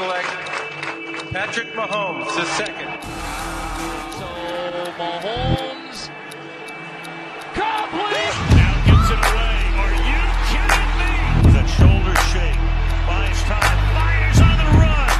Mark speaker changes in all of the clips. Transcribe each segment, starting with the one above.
Speaker 1: select Patrick Mahomes, the second.
Speaker 2: So Mahomes complete. Now gets it away. Are you kidding me? With a shoulder shake. Buys time. Fires on the run.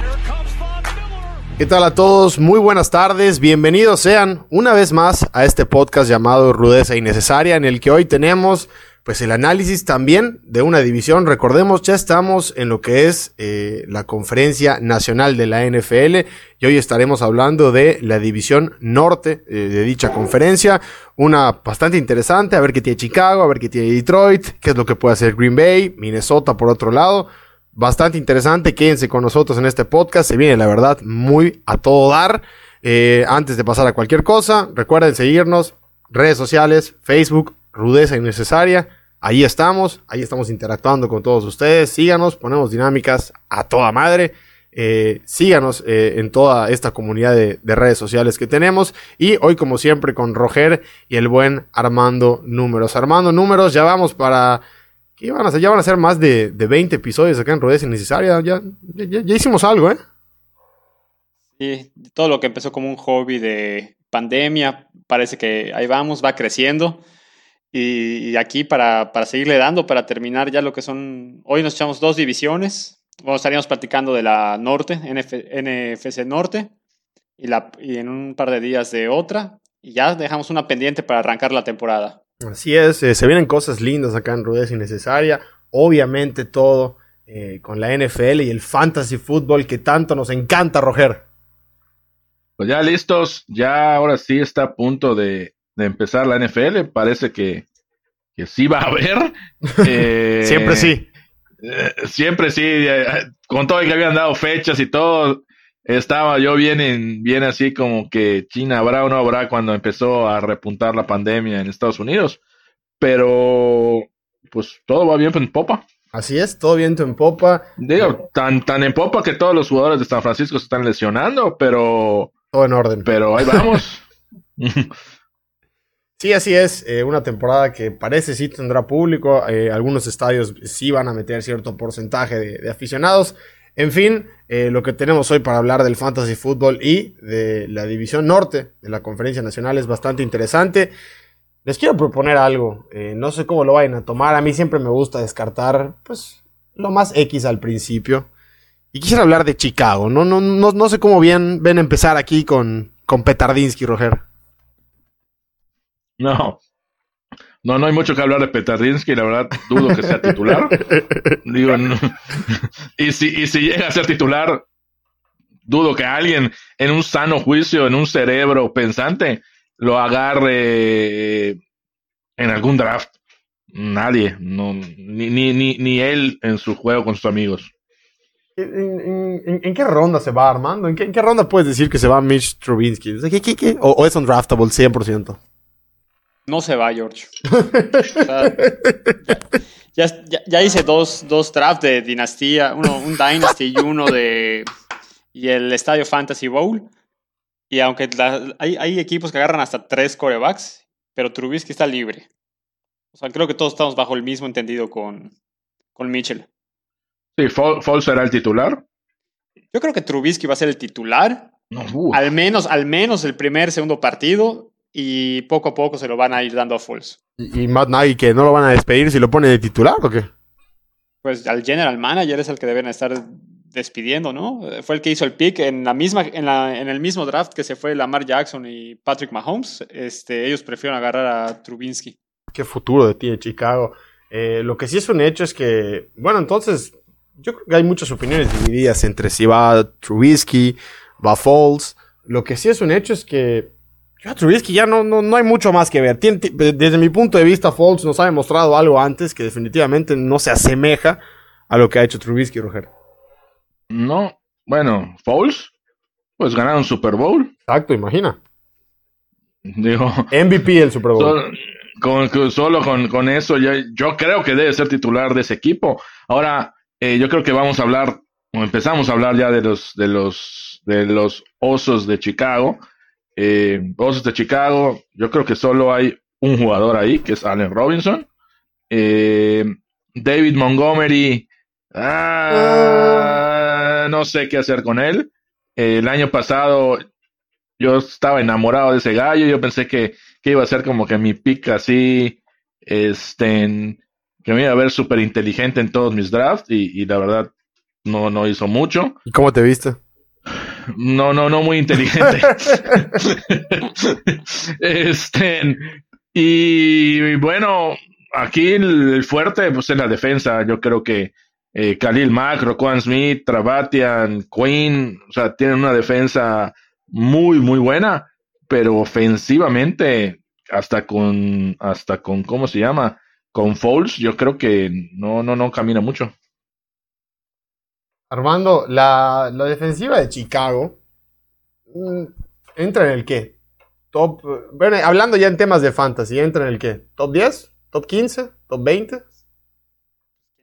Speaker 2: Here comes Von Miller.
Speaker 3: ¿Qué tal a todos? Muy buenas tardes. Bienvenidos sean una vez más a este podcast llamado Rudeza Innecesaria, en el que hoy tenemos pues el análisis también de una división. Recordemos, ya estamos en lo que es eh, la conferencia nacional de la NFL y hoy estaremos hablando de la división norte eh, de dicha conferencia. Una bastante interesante, a ver qué tiene Chicago, a ver qué tiene Detroit, qué es lo que puede hacer Green Bay, Minnesota por otro lado. Bastante interesante, quédense con nosotros en este podcast, se viene la verdad muy a todo dar. Eh, antes de pasar a cualquier cosa, recuerden seguirnos, redes sociales, Facebook, Rudeza Innecesaria. Ahí estamos, ahí estamos interactuando con todos ustedes. Síganos, ponemos dinámicas a toda madre. Eh, síganos eh, en toda esta comunidad de, de, redes sociales que tenemos. Y hoy, como siempre, con Roger y el buen Armando Números. Armando Números, ya vamos para. ¿Qué van a hacer? Ya van a ser más de, de 20 episodios acá en Rudeza Innecesaria. Ya, ya, ya hicimos algo, ¿eh?
Speaker 4: Sí, todo lo que empezó como un hobby de pandemia, parece que ahí vamos, va creciendo. Y, y aquí para, para, seguirle dando, para terminar ya lo que son, hoy nos echamos dos divisiones, bueno, estaríamos platicando de la norte, NF, NFC Norte, y, la, y en un par de días de otra, y ya dejamos una pendiente para arrancar la temporada.
Speaker 3: Así es, eh, se vienen cosas lindas acá en Rudez Innecesaria, obviamente todo eh, con la NFL y el fantasy fútbol que tanto nos encanta, Roger.
Speaker 5: Pues ya listos, ya ahora sí está a punto de, de empezar la NFL, parece que, que sí va a haber.
Speaker 3: Eh, siempre sí.
Speaker 5: Eh, siempre sí, eh, con todo el que habían dado fechas y todo, estaba yo bien, en, bien así como que China habrá o no habrá cuando empezó a repuntar la pandemia en Estados Unidos. Pero, pues todo va bien en popa.
Speaker 3: Así es, todo viento en popa.
Speaker 5: Digo, tan, tan en popa que todos los jugadores de San Francisco se están lesionando, pero...
Speaker 3: Todo en orden.
Speaker 5: Pero ahí vamos.
Speaker 3: Sí, así es. Eh, una temporada que parece sí tendrá público. Eh, algunos estadios sí van a meter cierto porcentaje de, aficionados. En fin, eh, lo que tenemos hoy para hablar del fantasy fútbol y de la división norte de la conferencia nacional es bastante interesante. Les quiero proponer algo. No sé cómo lo vayan a tomar. A mí siempre me gusta descartar, pues, lo más X al principio. Y quisiera hablar de Chicago. No, no, no, no sé cómo bien ven empezar aquí con, con Petardinsky, Roger.
Speaker 5: No. No, no hay mucho que hablar de Petardinsky, la verdad dudo que sea titular. Digo, no. y, si, y si llega a ser titular, dudo que alguien en un sano juicio, en un cerebro pensante, lo agarre en algún draft. Nadie, no, ni, ni, ni, ni él en su juego con sus amigos.
Speaker 3: ¿En, en, en qué ronda se va Armando? ¿En qué, ¿En qué, ronda puedes decir que se va Mitch Trubinsky? ¿Qué, qué? O, ¿O, es un draftable 100%?
Speaker 4: No se va, George. o sea, ya, ya, ya, hice dos, dos drafts de dinastía, uno, un Dynasty y uno de. y el Estadio Fantasy Bowl. Y aunque la, hay, hay, equipos que agarran hasta tres corebacks, pero Trubisky está libre. O sea, creo que todos estamos bajo el mismo entendido con, con Mitchell.
Speaker 5: Sí, Foles será el titular.
Speaker 4: Yo creo que Trubisky va a ser el titular. No, al menos, al menos el primer, segundo partido y poco a poco se lo van a ir dando a Foles.
Speaker 3: ¿Y, y Matt Nagy que no lo van a despedir si lo pone de titular o qué?
Speaker 4: Pues al general manager es el que deben estar despidiendo, ¿no? Fue el que hizo el pick en la misma en, la, en el mismo draft que se fue Lamar Jackson y Patrick Mahomes. Este, ellos prefieren agarrar a Trubinsky.
Speaker 3: Qué futuro de ti de Chicago. Eh, lo que sí es un hecho es que, bueno, entonces yo creo que hay muchas opiniones divididas entre si va Trubisky, va Foles. Lo que sí es un hecho es que yo a Trubisky ya no, no, no hay mucho más que ver. Tien, desde mi punto de vista, Foles nos ha demostrado algo antes que definitivamente no se asemeja a lo que ha hecho Trubisky, Roger.
Speaker 5: No, bueno, Foles, pues ganaron Super Bowl.
Speaker 3: Exacto, imagina.
Speaker 5: Digo,
Speaker 3: MVP del Super Bowl.
Speaker 5: Solo con, solo con, con eso, ya, yo creo que debe ser titular de ese equipo. Ahora, eh, yo creo que vamos a hablar, o empezamos a hablar ya de los, de los, de los osos de Chicago. Eh, de Chicago, yo creo que solo hay un jugador ahí, que es Allen Robinson. Eh, David Montgomery, ah, no sé qué hacer con él. Eh, el año pasado yo estaba enamorado de ese gallo. Yo pensé que, que iba a ser como que mi pick así, este, que me iba a ver súper inteligente en todos mis drafts y, la verdad no, no hizo mucho.
Speaker 3: ¿Y cómo te viste?
Speaker 5: No, no, no muy inteligente. este, y bueno, aquí el, fuerte pues es la defensa. Yo creo que eh, Khalil Mack, Roquan Smith, Travatian, Quinn, o sea, tienen una defensa muy, muy buena, pero ofensivamente, hasta con, hasta con, ¿cómo se llama? Con Foles, yo creo que no, no, no camina mucho.
Speaker 3: Armando, la, la defensiva de Chicago mm, entra en el qué? Top, bueno, hablando ya en temas de fantasy, entra en el qué? ¿Top 10? ¿Top 15? ¿Top 20?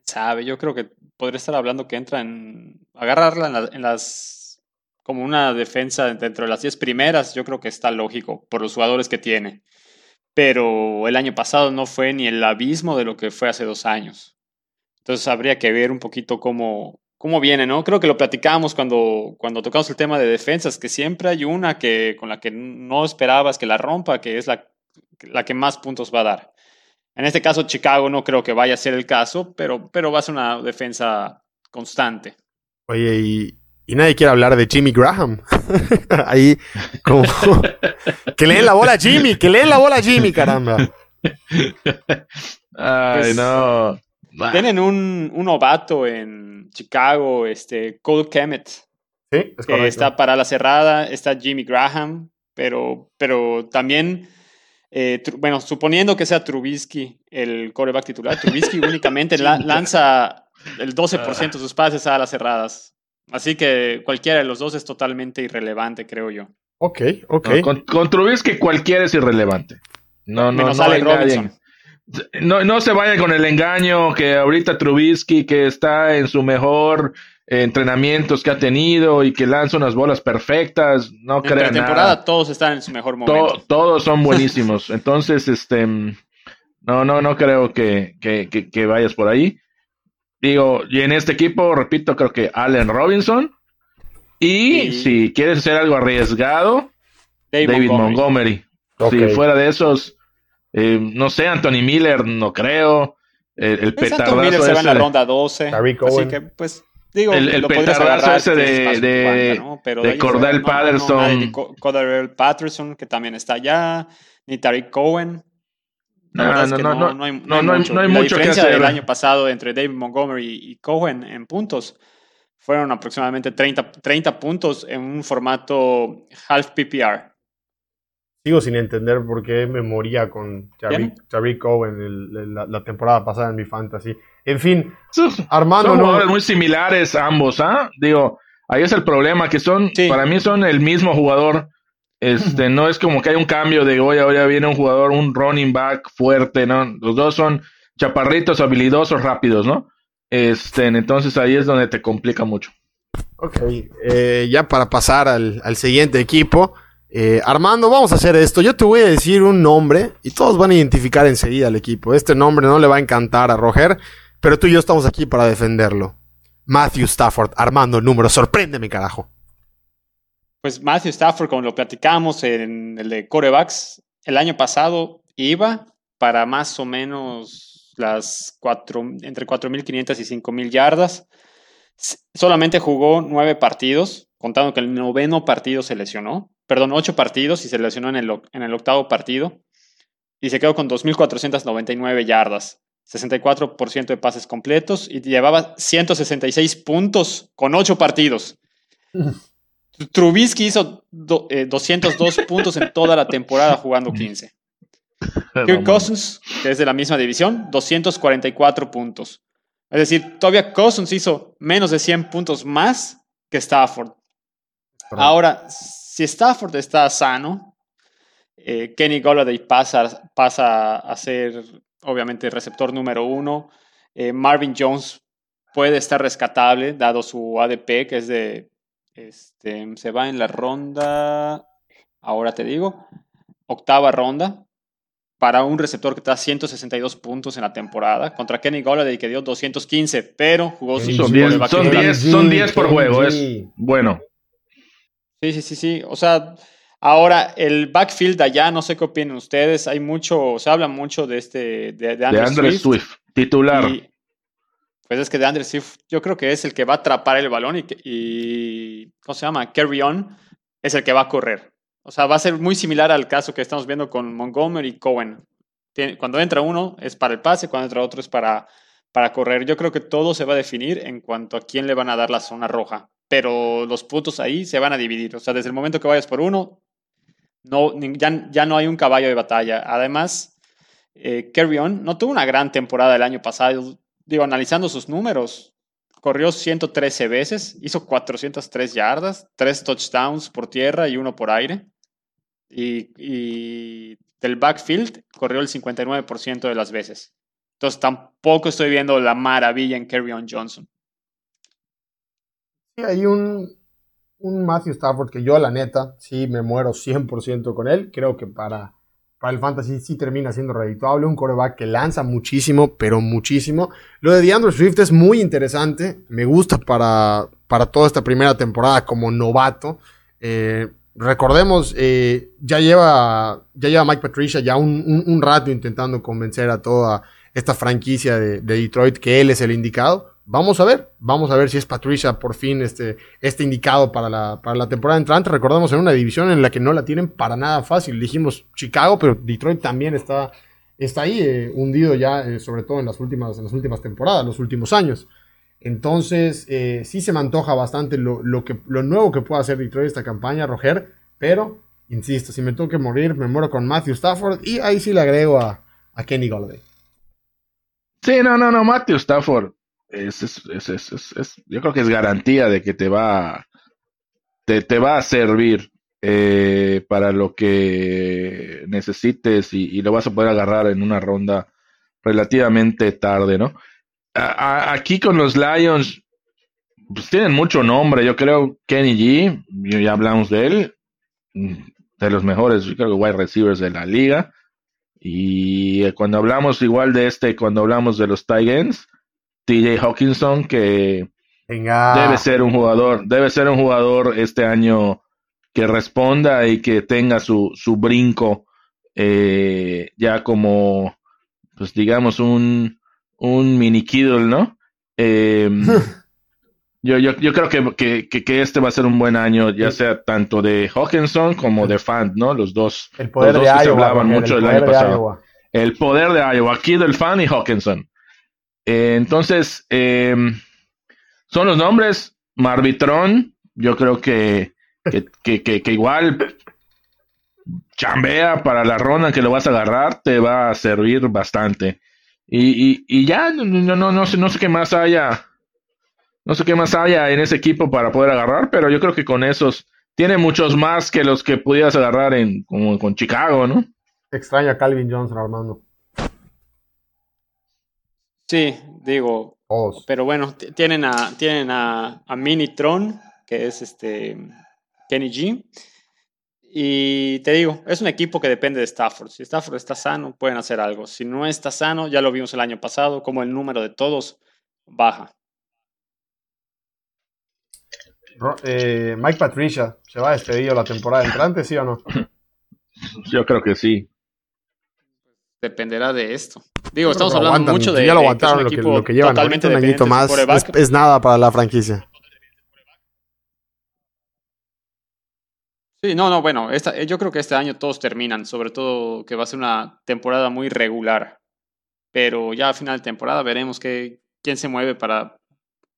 Speaker 4: sabe, yo creo que podría estar hablando que entra en agarrarla en, la- en las como una defensa dentro de las 10 primeras, yo creo que está lógico por los jugadores que tiene. Pero el año pasado no fue ni el abismo de lo que fue hace dos años. Entonces habría que ver un poquito cómo, cómo viene, ¿no? Creo que lo platicábamos cuando, cuando tocamos el tema de defensas, que siempre hay una que, con la que no esperabas que la rompa, que es la, la que más puntos va a dar. En este caso, Chicago no creo que vaya a ser el caso, pero, pero va a ser una defensa constante.
Speaker 3: Oye, y, y nadie quiere hablar de Jimmy Graham. Ahí, como. que le den la bola a Jimmy, que le den la bola a Jimmy, caramba.
Speaker 5: Ay,
Speaker 4: Pues,
Speaker 5: no. Bah.
Speaker 4: Tienen un, un novato en Chicago, este, Cole Kemet,
Speaker 3: Sí, es
Speaker 4: que
Speaker 3: correcto.
Speaker 4: está para la cerrada, está Jimmy Graham, pero, pero también, eh, bueno, suponiendo que sea Trubisky el coreback titular, Trubisky únicamente la- lanza el 12% de sus pases a las cerradas. Así que cualquiera de los dos es totalmente irrelevante, creo yo.
Speaker 3: Ok, ok.
Speaker 5: No, con, con Trubisky cualquiera es irrelevante. No, no,
Speaker 4: Menos
Speaker 5: no
Speaker 4: Allen
Speaker 5: hay nadie. No, no se vaya con el engaño que ahorita Trubisky, que está en su mejor eh, entrenamientos que ha tenido y que lanza unas bolas perfectas, no
Speaker 4: En
Speaker 5: crea
Speaker 4: pretemporada
Speaker 5: nada.
Speaker 4: todos están en su mejor
Speaker 5: To-
Speaker 4: momento.
Speaker 5: todos son buenísimos. Entonces, este, no, no, no creo que, que, que- que vayas por ahí. Digo, y en este equipo, repito, creo que Allen Robinson. Y
Speaker 4: Y-
Speaker 5: si quieres hacer algo arriesgado, David
Speaker 4: Montgomery.
Speaker 5: Si fuera de esos, eh, no sé, Anthony Miller, no creo. El, el
Speaker 4: Pues Anthony
Speaker 5: petardazo
Speaker 4: Miller se va en la ronda 12.
Speaker 3: Tariq
Speaker 4: así
Speaker 3: Owen.
Speaker 4: que, pues, digo,
Speaker 5: El- el
Speaker 4: lo
Speaker 5: petardazo ese de- de-
Speaker 4: tu banca, ¿no? Pero
Speaker 5: de
Speaker 4: ahí en
Speaker 5: Cordell
Speaker 4: fuera, no, no, no,
Speaker 5: Patterson.
Speaker 4: Cordell Patterson, que también está allá, ni Tariq Cohen. La
Speaker 5: No,
Speaker 4: verdad es
Speaker 5: no,
Speaker 4: que
Speaker 5: no,
Speaker 4: no, hay, mucho.
Speaker 5: no hay
Speaker 4: la
Speaker 5: mucho que
Speaker 4: diferencia
Speaker 5: hacer.
Speaker 4: del año pasado entre David Montgomery y Cohen en puntos fueron aproximadamente 30, 30 puntos en un formato half PPR.
Speaker 3: Sigo sin entender por qué me moría con. Tariq Cohen el- el- la, la temporada pasada en mi fantasy. En fin,
Speaker 5: Son
Speaker 3: Armando,
Speaker 5: son
Speaker 3: no,
Speaker 5: jugadores muy similares ambos, ¿ah? Digo, ahí es el problema, que son,
Speaker 4: Sí.
Speaker 5: para mí son el mismo jugador. Este, no es como que hay un cambio de, oye, ahora viene un jugador, un running back fuerte, ¿no? Los dos son chaparritos, habilidosos, rápidos, ¿no? Este, entonces ahí es donde te complica mucho.
Speaker 3: Ok, eh, ya para pasar al, al siguiente equipo. Eh, Armando, vamos a hacer esto. Yo te voy a decir un nombre y todos van a identificar enseguida al equipo. Este nombre no le va a encantar a Roger, pero tú y yo estamos aquí para defenderlo. Matthew Stafford, Armando, número, sorpréndeme, carajo.
Speaker 4: Pues Matthew Stafford, como lo platicamos en el de corebacks, el año pasado iba para más o menos las cuatro, entre 4.500 y 5.000 yardas. Solamente jugó nueve partidos, contando que el noveno partido se lesionó. Perdón, ocho partidos y se lesionó en el, en el octavo partido. Y se quedó con 2.499 yardas, 64% de pases completos y llevaba 166 puntos con ocho partidos. Trubisky hizo do- eh, 202 puntos en toda la temporada jugando 15. Kirk Cousins, que es de la misma división, 244 puntos. Es decir, todavía Cousins hizo menos de 100 puntos más que Stafford. Ahora, si Stafford está sano, eh, Kenny Golladay pasa, pasa a ser, obviamente, receptor número uno. Eh, Marvin Jones puede estar rescatable, dado su ADP, que es de. Este, se va en la ronda. Ahora te digo. Octava ronda. Para un receptor que da 162 puntos en la temporada, contra Kenny Golladay que dio 215, pero jugó sin
Speaker 5: Son
Speaker 4: su
Speaker 5: 10
Speaker 4: quarterback
Speaker 5: son
Speaker 4: titular.
Speaker 5: 10 son 10 por juego. Es bueno.
Speaker 4: Sí, sí, sí, sí. O sea, ahora el backfield allá, no sé qué opinan ustedes. Hay mucho, se habla mucho de este, de, de
Speaker 5: De
Speaker 4: Andrew
Speaker 5: Andre
Speaker 4: Swift.
Speaker 5: Swift, titular.
Speaker 4: Y, pues es que de Andrew Swift, yo creo que es el que va a atrapar el balón y, que- y ¿cómo se llama? Carry on es el que va a correr. O sea, va a ser muy similar al caso que estamos viendo con Montgomery y Cohen. Cuando entra uno es para el pase, cuando entra otro es para, para correr. Yo creo que todo se va a definir en cuanto a quién le van a dar la zona roja. Pero los puntos ahí se van a dividir. O sea, desde el momento que vayas por uno, no, ya, ya no hay un caballo de batalla. Además, eh, no tuvo una gran temporada el año pasado. Digo, analizando sus números, corrió 113 veces, hizo 403 yardas, 3 touchdowns por tierra y uno por aire. Y, y del backfield corrió el 59% de las veces. Entonces tampoco estoy viendo la maravilla en Carry On Johnson.
Speaker 3: Sí, hay un, un Matthew Stafford que yo, la neta, sí me muero 100% con él. Creo que para, para el fantasy sí termina siendo redituable. Un coreback que lanza muchísimo, pero muchísimo. Lo de DeAndre Swift es muy interesante. Me gusta para, para toda esta primera temporada como novato. Eh, recordemos, eh, ya, lleva, ya lleva Mike Patricia ya un, un- rato intentando convencer a toda esta franquicia de, de Detroit que él es el indicado. Vamos a ver, vamos a ver si es Patricia por fin este, este indicado para la, para la temporada entrante. Recordemos en una división en la que no la tienen para nada fácil. Dijimos Chicago, pero Detroit también está, está ahí eh, hundido ya, eh, sobre todo en las, últimas, en las últimas temporadas, los últimos años. Entonces, eh, sí se me antoja bastante lo, lo, que, lo nuevo que pueda hacer Detroit esta campaña, Roger. Pero, insisto, si me tengo que morir, me muero con Matthew Stafford y ahí sí le agrego a, a Kenny Golladay.
Speaker 5: Sí, no, no, no, Matthew Stafford. Es- es- es- yo creo que es garantía de que te va, te, te va a servir eh, para lo que necesites y, y lo vas a poder agarrar en una ronda relativamente tarde, ¿no? A- a- aquí con los Lions, pues tienen mucho nombre. Yo creo Kenny G, ya hablamos de él, de los mejores, yo creo que wide receivers de la liga. Y eh, cuando hablamos igual de este, cuando hablamos de los tight ends, TJ Hawkinson, que
Speaker 3: Venga.
Speaker 5: debe ser un jugador, debe ser un jugador este año que responda y que tenga su, su brinco eh, ya como, pues digamos, un, un mini Kiddle, ¿no? Eh, yo, yo, yo creo que, que, que, este va a ser un buen año, ya sea tanto de Hawkinson como de Fant, ¿no? Los dos.
Speaker 3: El poder
Speaker 5: los
Speaker 3: de
Speaker 5: dos que se hablaban mucho
Speaker 3: el
Speaker 5: el año
Speaker 3: de
Speaker 5: pasado.
Speaker 3: Iowa.
Speaker 5: El poder de Iowa, Kittle, Fan y Hawkinson. Eh, entonces, eh, son los nombres. Marvitron, yo creo que, que, que, que- que igual chambea para la ronda que lo vas a agarrar, te va a servir bastante. Y, y, y ya, no, no, no, no sé, no sé qué más haya. No sé qué más haya en ese equipo para poder agarrar, pero yo creo que con esos tiene muchos más que los que pudieras agarrar en como con Chicago, ¿no?
Speaker 3: Extraño a Calvin Johnson, Armando.
Speaker 4: Sí, digo,
Speaker 3: Todos.
Speaker 4: pero bueno, tienen a, tienen a, a Minitron, que es este Kenny G. Y te digo, es un equipo que depende de Stafford. Si Stafford está sano, pueden hacer algo. Si no está sano, ya lo vimos el año pasado, como el número de todos baja.
Speaker 3: Eh, Mike Patricia, ¿se va despedido la temporada entrante, sí o no?
Speaker 5: Yo creo que sí.
Speaker 4: Dependerá de esto. Digo, estamos hablando
Speaker 3: aguantan,
Speaker 4: mucho de,
Speaker 3: Ya lo
Speaker 4: de que es un
Speaker 3: aguantaron lo que, lo que llevan.
Speaker 4: totalmente
Speaker 3: Ahorita un añito
Speaker 4: de
Speaker 3: más. Es, es nada para la franquicia.
Speaker 4: Sí, no, no, bueno, esta, eh, yo creo que este año todos terminan, sobre todo que va a ser una temporada muy regular. Pero ya a final de temporada veremos qué, quién se mueve para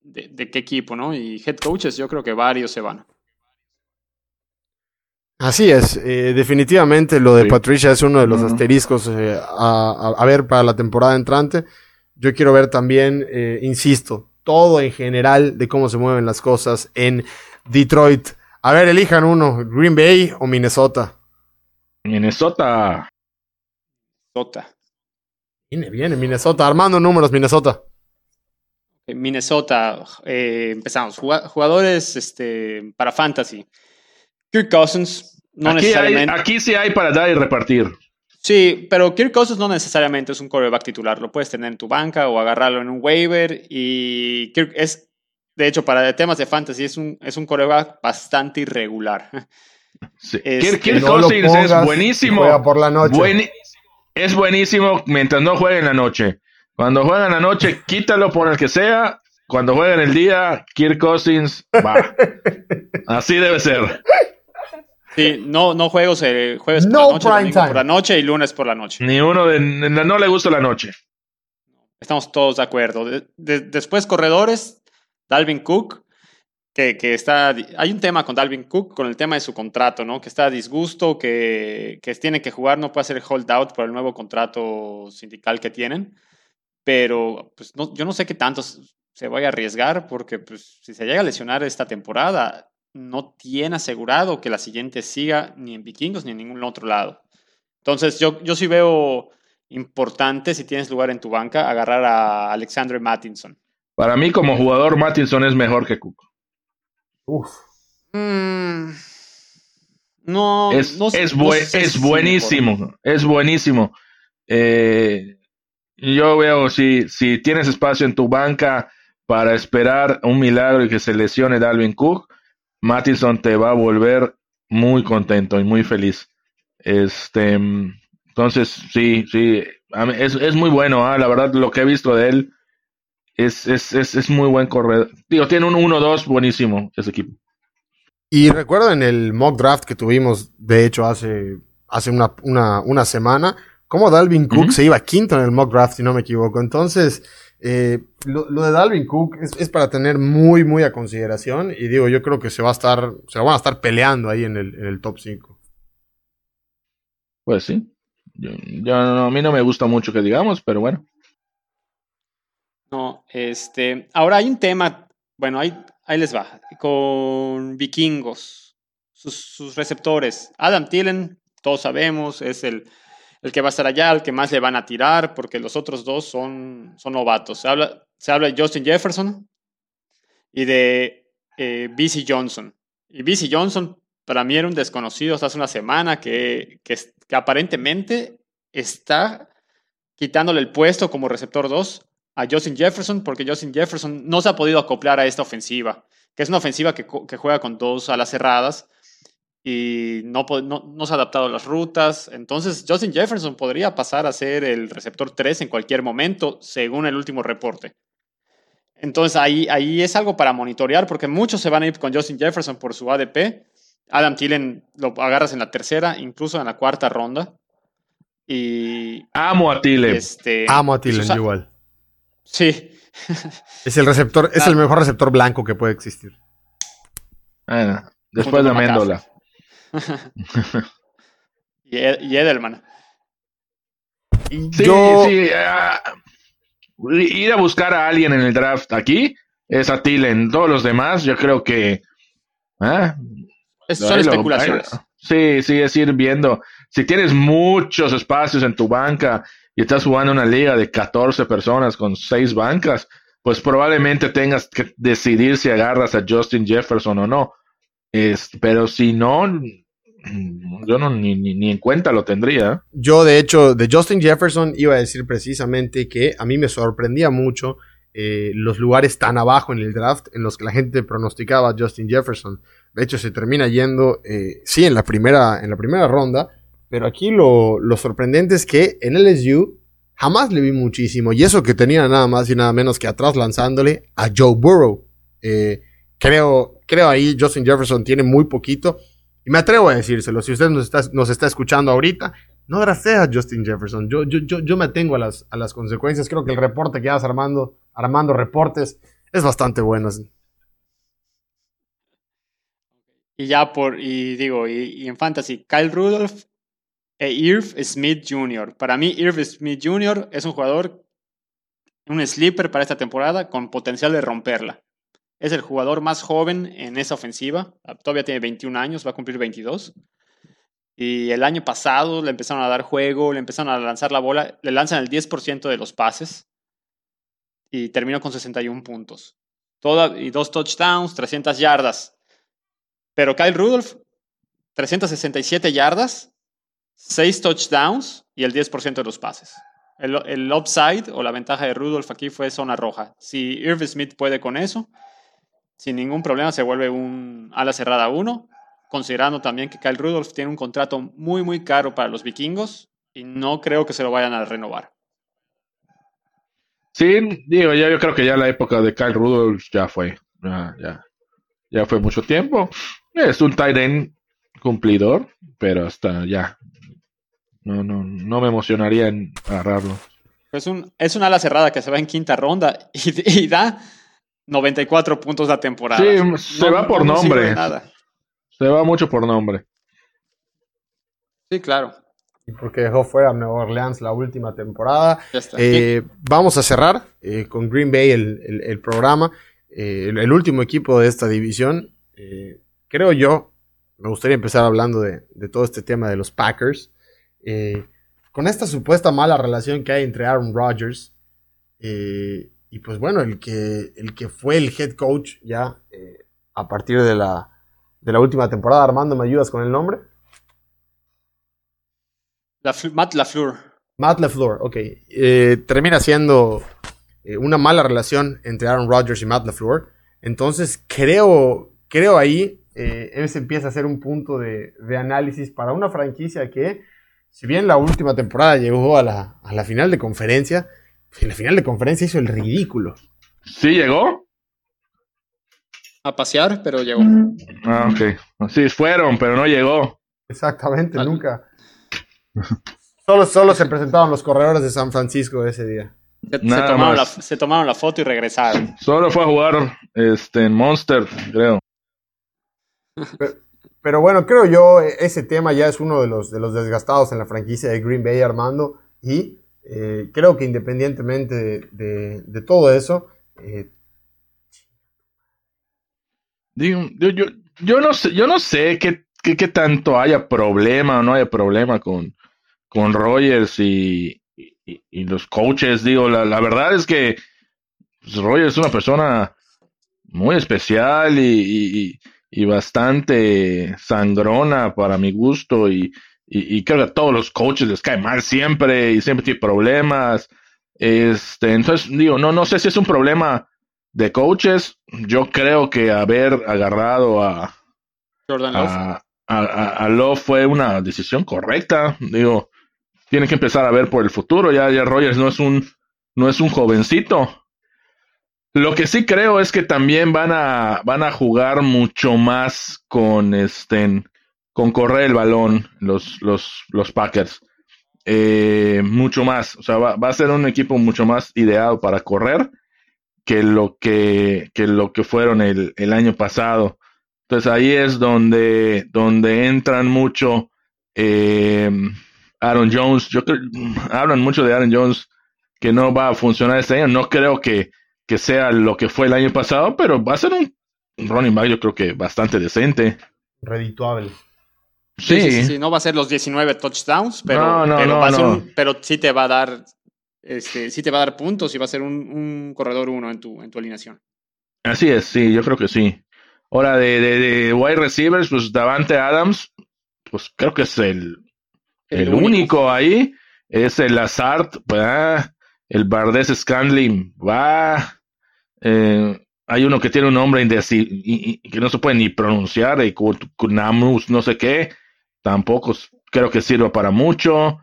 Speaker 4: de, de qué equipo, ¿no? Y head coaches, yo creo que varios se van.
Speaker 3: Así es, eh, definitivamente lo de
Speaker 5: Sí.
Speaker 3: Patricia es uno de los asteriscos eh, a, a- a ver para la temporada entrante. Yo quiero ver también, eh, insisto, todo en general de cómo se mueven las cosas en Detroit. A ver, elijan uno, Green Bay o Minnesota.
Speaker 5: Minnesota.
Speaker 4: Sota.
Speaker 3: Viene, viene, Minnesota. Armando números, Minnesota.
Speaker 4: Minnesota, eh, empezamos. Juga- Jugadores este, para fantasy. Kirk Cousins, no
Speaker 5: aquí, hay,
Speaker 4: necesariamente.
Speaker 5: aquí sí hay para dar y repartir.
Speaker 4: Sí, pero Kirk Cousins no necesariamente es un coreback titular. Lo puedes tener en tu banca o agarrarlo en un waiver. Y Kirk es, de hecho, para temas de fantasy, es un, es un coreback bastante irregular.
Speaker 5: Sí.
Speaker 4: Este,
Speaker 5: Kirk, Kirk
Speaker 3: No lo
Speaker 5: Cousins
Speaker 3: pongas
Speaker 5: es buenísimo.
Speaker 3: juega por la noche.
Speaker 5: Es buenísimo mientras no juegue en la noche. Cuando juega en la noche, quítalo por el que sea. Cuando juega en el día, Kirk Cousins va. Así debe ser.
Speaker 4: Sí, no, no juegos eh, jueves por
Speaker 3: No
Speaker 4: la noche,
Speaker 3: prime time.
Speaker 4: por la noche y lunes por la noche.
Speaker 5: Ni uno de, no le gusta la noche.
Speaker 4: Estamos todos de acuerdo. De- de- después, corredores, Dalvin Cook, que, que está. Hay un tema con Dalvin Cook, con el tema de su contrato, ¿no? Que está a disgusto, que, que tiene que jugar, no puede hacer holdout por el nuevo contrato sindical que tienen. Pero pues, no, yo no sé qué tanto se vaya a arriesgar, porque pues, si se llega a lesionar esta temporada, no tiene asegurado que la siguiente siga ni en vikingos ni en ningún otro lado. Entonces, yo, yo sí veo importante, si tienes lugar en tu banca, agarrar a Alexander Mattinson.
Speaker 5: Para mí, como jugador, Mattinson es mejor que Cook.
Speaker 3: Uf.
Speaker 4: Mm, no,
Speaker 5: Es,
Speaker 4: no-
Speaker 5: es,
Speaker 4: no
Speaker 5: bue-
Speaker 4: sé
Speaker 5: es
Speaker 4: si
Speaker 5: buenísimo. Es buenísimo. Eh, yo veo si, si tienes espacio en tu banca para esperar un milagro y que se lesione Dalvin Cook, Mattinson te va a volver muy contento y muy feliz. Este, entonces, sí, sí, a mí- es, es muy bueno, ah, la verdad, lo que he visto de él es, es, es, es muy buen corredor. Digo, tiene un 1-2 buenísimo ese equipo.
Speaker 3: Y recuerdo en el mock draft que tuvimos, de hecho, hace, hace una, una, una semana, cómo Dalvin Cook se iba quinto en el mock draft, si no me equivoco. Entonces, eh, lo, lo de Dalvin Cook es, es para tener muy, muy a consideración. Y digo, yo creo que se va a estar, se lo van a estar peleando ahí en el, en el top 5.
Speaker 5: Pues sí. Yo, yo a mí no me gusta mucho que digamos, pero bueno.
Speaker 4: No, este. Ahora hay un tema. Bueno, ahí, ahí les va. Con vikingos. Sus, sus receptores. Adam Thielen, todos sabemos, es el, el que va a estar allá, el que más le van a tirar, porque los otros dos son, son novatos. Se habla, se habla de Justin Jefferson y de eh, BC Johnson. Y BC Johnson, para mí era un desconocido hasta hace una semana que, que, que aparentemente está quitándole el puesto como receptor 2 a Justin Jefferson, porque Justin Jefferson no se ha podido acoplar a esta ofensiva, que es una ofensiva que, juega con dos alas cerradas y no, no, no se ha adaptado a las rutas. Entonces, Justin Jefferson podría pasar a ser el receptor 3 en cualquier momento, según el último reporte. Entonces, ahí, ahí es algo para monitorear, porque muchos se van a ir con Justin Jefferson por su ADP. Adam Thielen lo agarras en la tercera, incluso en la cuarta ronda. Y
Speaker 5: Amo a Tile.
Speaker 4: este,
Speaker 3: Amo a Thielen igual.
Speaker 4: Sí,
Speaker 3: Es el receptor, es
Speaker 4: Ah.
Speaker 3: el mejor receptor blanco que puede existir.
Speaker 5: Ah, después de Amendola.
Speaker 4: y, Ed- y Edelman.
Speaker 3: Y
Speaker 5: Sí,
Speaker 3: yo,
Speaker 5: sí. ah, ir a buscar a alguien en el draft aquí es a Thielen. Todos los demás, yo creo que. ah,
Speaker 4: Es- son
Speaker 5: lo-
Speaker 4: especulaciones.
Speaker 5: ahí- sí, sí, es ir viendo. Si tienes muchos espacios en tu banca y estás jugando una liga de 14 personas con 6 bancas, pues probablemente tengas que decidir si agarras a Justin Jefferson o no. Es- pero si no, yo no ni, ni, ni en cuenta lo tendría.
Speaker 3: yo de hecho, de Justin Jefferson iba a decir precisamente que a mí me sorprendía mucho eh, los lugares tan abajo en el draft en los que la gente pronosticaba a Justin Jefferson. De hecho, se termina yendo, eh, sí, en la primera, en la primera ronda, pero aquí lo, lo sorprendente es que en LSU jamás le vi muchísimo, y eso que tenía nada más y nada menos que atrás lanzándole a Joe Burrow. Eh, creo, creo ahí Justin Jefferson tiene muy poquito, y me atrevo a decírselo, si usted nos está, nos está escuchando ahorita, no draftea a Justin Jefferson. Yo, yo, yo, yo me atengo a las, a las consecuencias. Creo que el reporte que hagas armando, armando reportes es bastante bueno.
Speaker 4: Y ya por, y digo, y en Fantasy, Kyle Rudolph e Irv Smith Jr. Para mí, Irv Smith Jr. es un jugador, un sleeper para esta temporada con potencial de romperla. Es el jugador más joven en esa ofensiva. Todavía tiene 21 años, va a cumplir 22. Y el año pasado le empezaron a dar juego, le empezaron a lanzar la bola, le lanzan el 10% de los pases y terminó con 61 puntos. Y dos touchdowns, 300 yardas. Pero Kyle Rudolph, 367 yardas, 6 touchdowns y el 10% de los pases. El, upside o la ventaja de Rudolph aquí fue zona roja. Si Irv Smith puede con eso, sin ningún problema se vuelve un ala cerrada 1, considerando también que Kyle Rudolph tiene un contrato muy, muy caro para los vikingos y no creo que se lo vayan a renovar.
Speaker 5: Sí, digo, ya yo creo que ya la época de Kyle Rudolph ya fue. Ya, ya, ya fue mucho tiempo. Es un tight end cumplidor, pero hasta ya. No, no, no me emocionaría en agarrarlo.
Speaker 4: Es, un, es una ala cerrada que se va en quinta ronda y, y da 94 puntos la temporada.
Speaker 5: Sí, se
Speaker 4: No-
Speaker 5: va por
Speaker 4: no
Speaker 5: nombre.
Speaker 4: nada.
Speaker 5: Se va mucho por nombre.
Speaker 4: Sí, claro.
Speaker 3: Y porque dejó fuera a Nueva Orleans la última temporada. Eh, vamos a cerrar eh, con Green Bay el, el- el programa. Eh, el, el último equipo de esta división. Eh, creo yo, me gustaría empezar hablando de, de todo este tema de los Packers. Eh, con esta supuesta mala relación que hay entre Aaron Rodgers eh, y pues bueno, el que, el que fue el head coach ya eh, a partir de la, de la última temporada. Armando, ¿me ayudas con el nombre?
Speaker 4: La, Matt LaFleur.
Speaker 3: Matt LaFleur, ok. Termina siendo una mala relación entre Aaron Rodgers y Matt LaFleur. Entonces, creo, creo ahí, eh, ese empieza a ser un punto de, de análisis para una franquicia que, si bien la última temporada llegó a la, a la final de conferencia, en la final de conferencia hizo el ridículo.
Speaker 5: ¿Sí llegó?
Speaker 4: A pasear, pero llegó.
Speaker 5: Ah, ok. Sí, fueron, pero no llegó.
Speaker 3: Exactamente,
Speaker 4: Ah.
Speaker 3: nunca. Solo, solo se presentaron los corredores de San Francisco ese día.
Speaker 4: Se, tomaron la,
Speaker 5: más.
Speaker 4: se tomaron la foto y regresaron.
Speaker 5: Solo fue a jugar este, en Monster, creo.
Speaker 3: Pero bueno, creo yo, eh, ese tema ya es uno de los, de los desgastados en la franquicia de Green Bay, Armando. Y eh, creo que independientemente de, de- todo eso, eh,
Speaker 5: Digo, yo, yo, yo no sé, yo no sé qué, qué, tanto haya problema o no haya problema con, con Rogers y, y, los coaches. Digo, la, la verdad es que pues, Rogers es una persona muy especial y, y bastante sangrona para mi gusto y, y, y creo que a todos los coaches les cae mal siempre y siempre tiene problemas. Este, entonces, digo, no, no sé si es un problema de coaches. Yo creo que haber agarrado a,
Speaker 4: Jordan Love.
Speaker 5: a, a, a- a Love fue una decisión correcta. Digo, tiene que empezar a ver por el futuro. Ya, ya Rogers no es un, no es un jovencito. Lo que sí creo es que también van a, van a jugar mucho más con este, con correr el balón los, los, los Packers. Eh, mucho más. O sea, va, va a ser un equipo mucho más ideado para correr que lo que, que lo que fueron el, el año pasado. Entonces ahí es donde, donde entran mucho eh, Aaron Jones. Yo creo, hablan mucho de Aaron Jones que no va a funcionar este año. No creo que, que sea lo que fue el año pasado, pero va a ser un running back yo creo que bastante decente.
Speaker 3: redituable.
Speaker 4: Sí, sí, sí, sí, No va a ser los 19 touchdowns, pero,
Speaker 5: No, no,
Speaker 4: pero,
Speaker 5: no,
Speaker 4: va a ser
Speaker 5: no.
Speaker 4: un- pero sí te va a dar este, sí te va a dar puntos y va a ser un, un corredor uno en tu, en tu alineación.
Speaker 5: Así es, sí, yo creo que sí. Ahora, de, de, de wide receivers, pues Davante Adams, pues creo que es el, el, único. ahí. Es el Lazard, va. El Bardes Scanlin, va. Eh, hay uno que tiene un nombre indeci- que no se puede ni pronunciar, y Kunamus, no sé qué. Tampoco creo que sirva para mucho.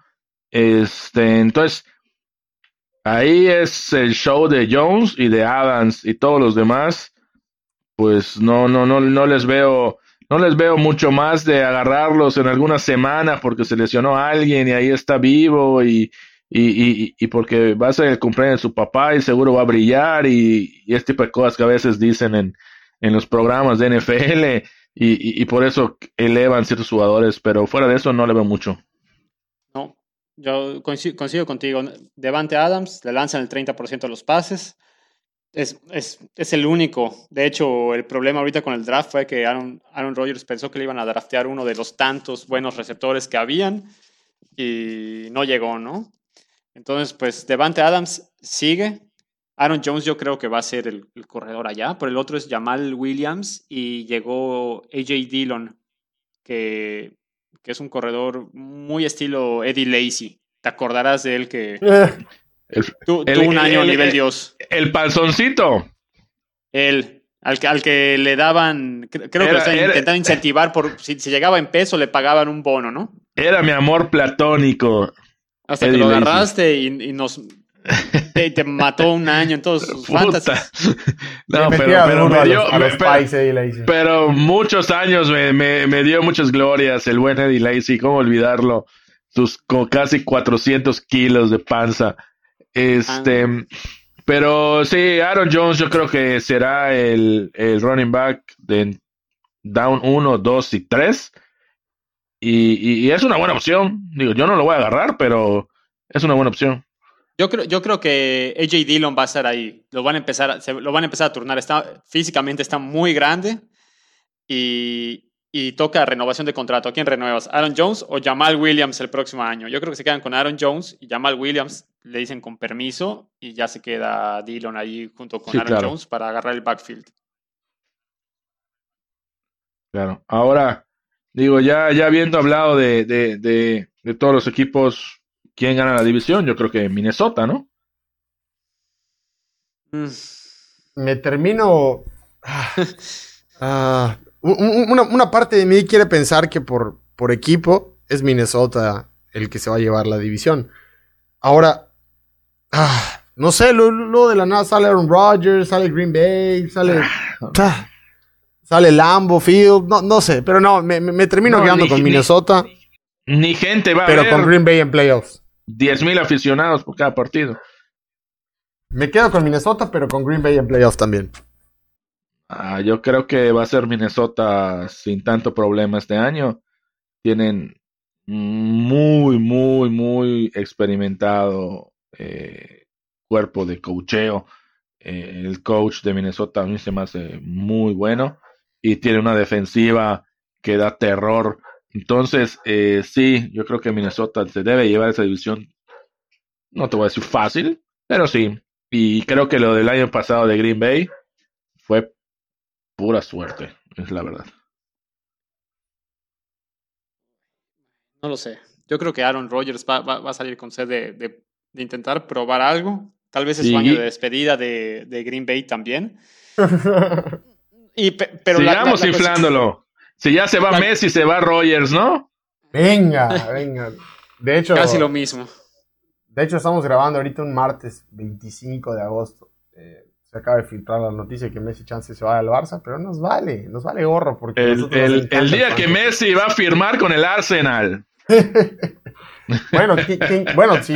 Speaker 5: Este, entonces, ahí es el show de Jones y de Adams y todos los demás. Pues no, no, no, no les veo, no les veo mucho más de agarrarlos en alguna semana porque se lesionó alguien y ahí está vivo y, y, y, y porque va a ser el cumpleaños de su papá y seguro va a brillar y, este tipo de cosas que a veces dicen en, en los programas de NFL y, y, por eso elevan ciertos jugadores, pero fuera de eso no le veo mucho.
Speaker 4: No, yo coincido, coincido contigo. Devante Adams le lanzan el 30% de los pases. Es, es, es, el único. De hecho, el problema ahorita con el draft fue que Aaron, Aaron Rodgers pensó que le iban a draftear uno de los tantos buenos receptores que habían y no llegó, ¿no? Entonces, pues Devante Adams sigue. Aaron Jones yo creo que va a ser el, el corredor allá, pero el otro es Jamal Williams y llegó AJ Dillon, que que es un corredor muy estilo Eddie Lacy. Te acordarás de él que
Speaker 5: El,
Speaker 4: tu-
Speaker 5: El-
Speaker 4: tuvo un año nivel
Speaker 5: el-
Speaker 4: Dios.
Speaker 5: el panzoncito.
Speaker 4: Él, al que, al que le daban, cre- creo que
Speaker 5: Era-
Speaker 4: lo intentando incentivar por si, si llegaba en peso le pagaban un bono, ¿no?
Speaker 5: Era mi amor platónico.
Speaker 4: Hasta
Speaker 5: Eddie
Speaker 4: que lo agarraste y, y nos te, te mató un año en todos sus
Speaker 5: Puta.
Speaker 4: fantasies.
Speaker 5: No, pero, me
Speaker 3: a
Speaker 5: dio.
Speaker 3: los, a
Speaker 5: me-
Speaker 3: los dice.
Speaker 5: pero muchos años me, me- me dio muchas glorias el buen Eddie Lacy, ¿cómo olvidarlo? Sus co- casi 400 kilos de panza. Este,
Speaker 4: Ah.
Speaker 5: pero sí, Aaron Jones yo creo que será el, el running back de down 1, 2 y 3. Y, es una buena opción. Digo, yo no lo voy a agarrar, pero es una buena opción.
Speaker 4: Yo creo, yo creo que AJ Dillon va a estar ahí. Lo van a empezar, a- se, lo van a empezar a turnar. Está, físicamente está muy grande y, y toca renovación de contrato. ¿A quién renuevas? ¿Aaron Jones o Jamal Williams el próximo año? Yo creo que se quedan con Aaron Jones y Jamal Williams le dicen con permiso y ya se queda Dillon ahí junto con
Speaker 5: Sí,
Speaker 4: Aaron
Speaker 5: claro.
Speaker 4: Jones para agarrar el backfield.
Speaker 5: Claro. Ahora, digo, ya, ya habiendo hablado de, de, de, de todos los equipos, ¿quién gana la división? Yo creo que Minnesota, ¿no?
Speaker 4: Mm,
Speaker 3: me termino. ah, ah, un- un- una, una parte de mí quiere pensar que por, por equipo es Minnesota el que se va a llevar la división. Ahora, ah, no sé, lo, lo de la nada sale Aaron Rodgers, sale Green Bay, sale. ah, sale Lambo Field, no, no sé, pero no, me, me- termino
Speaker 5: No,
Speaker 3: quedando
Speaker 5: ni-
Speaker 3: con Minnesota,
Speaker 5: Ni gente va a
Speaker 3: pero con Green Bay en playoffs.
Speaker 5: 10 mil aficionados por cada partido.
Speaker 3: Me quedo con Minnesota, pero con Green Bay en playoffs también.
Speaker 5: Ah, yo creo que va a ser Minnesota sin tanto problema este año. Tienen muy, muy, muy experimentado eh, cuerpo de coacheo. Eh, el coach de Minnesota a mí se me hace muy bueno y tiene una defensiva que da terror. Entonces, eh, sí, yo creo que Minnesota se debe llevar esa división. No te voy a decir fácil, pero sí. Y creo que lo del año pasado de Green Bay fue pura suerte, es la verdad.
Speaker 4: no lo sé. Yo creo que Aaron Rodgers va, va- va a salir con sed de, de- de intentar probar algo. Tal vez es
Speaker 5: Sí.
Speaker 4: su año de despedida de, de Green Bay también. Y, pe- pero la- la-
Speaker 5: Sigamos
Speaker 4: cosa-
Speaker 5: inflándolo. Si ya se va
Speaker 4: La-
Speaker 5: Messi, se va Rogers, ¿no?
Speaker 3: venga, venga. De hecho,
Speaker 4: Casi lo mismo.
Speaker 3: De hecho, estamos grabando ahorita un martes 25 de agosto. Eh, se acaba de filtrar la noticia que Messi Chance se va al Barça, pero nos vale, nos vale gorro. Porque
Speaker 5: El, día que. Messi va a firmar con el Arsenal.
Speaker 3: Bueno, ¿qui- quién- bueno, si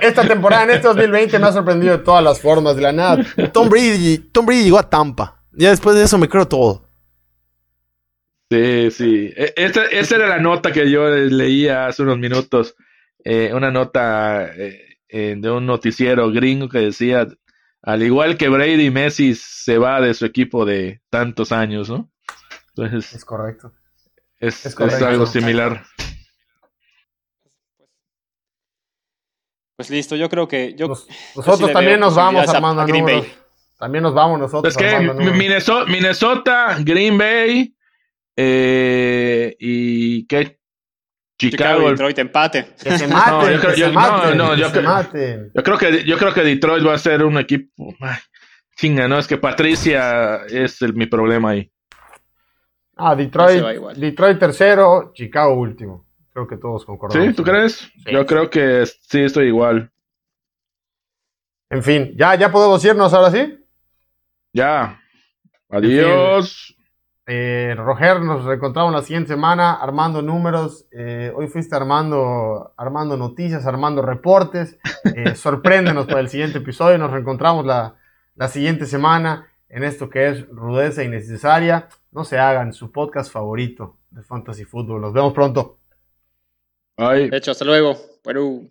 Speaker 3: esta temporada en este 2020 me ha sorprendido de todas las formas de la nada. Tom Brady, Tom Brady llegó a Tampa. Ya después de eso me creo todo.
Speaker 5: Sí, sí. E- Esta, esa era la nota que yo leía hace unos minutos. Eh, una nota eh, eh, de un noticiero gringo que decía, al igual que Brady, Messi se va de su equipo de tantos años, ¿no? Entonces,
Speaker 3: Es correcto.
Speaker 5: es,
Speaker 3: es
Speaker 5: es
Speaker 3: correcto.
Speaker 5: algo similar.
Speaker 4: Pues listo, yo creo que yo,
Speaker 3: Nos-
Speaker 4: yo sí
Speaker 3: nosotros también nos vamos
Speaker 4: a-
Speaker 3: armando
Speaker 4: a Green. Bay.
Speaker 3: También nos vamos nosotros
Speaker 5: Es que
Speaker 3: armando.
Speaker 5: Minnesota, Minnesota, Green Bay eh, y ¿qué?
Speaker 4: Chicago
Speaker 5: Chicago.
Speaker 4: Detroit empate.
Speaker 3: Que se maten,
Speaker 5: No, yo creo-
Speaker 3: que
Speaker 5: yo-
Speaker 3: se
Speaker 5: no,
Speaker 3: maten,
Speaker 5: no,
Speaker 3: que
Speaker 5: yo
Speaker 3: se
Speaker 5: creo-
Speaker 3: maten.
Speaker 5: Yo creo que yo creo que Detroit va a ser un equipo. ay, chinga, no es que Patricia es el- mi problema ahí.
Speaker 3: Ah, Detroit. Detroit tercero, Chicago último. Creo que todos concordamos.
Speaker 5: ¿Sí? ¿Tú crees? Yo creo que sí estoy igual.
Speaker 3: En fin, ya, ya podemos irnos ahora sí.
Speaker 5: Ya. Adiós.
Speaker 3: Eh, Roger, nos reencontramos la siguiente semana armando números. Eh, hoy fuiste armando, armando noticias, armando reportes. Eh, sorpréndenos para el siguiente episodio. Nos reencontramos la, la siguiente semana en esto que es rudeza innecesaria. No se hagan su podcast favorito de Fantasy Football. Nos vemos pronto.
Speaker 5: Bye.
Speaker 4: De hecho, hasta luego. Perú.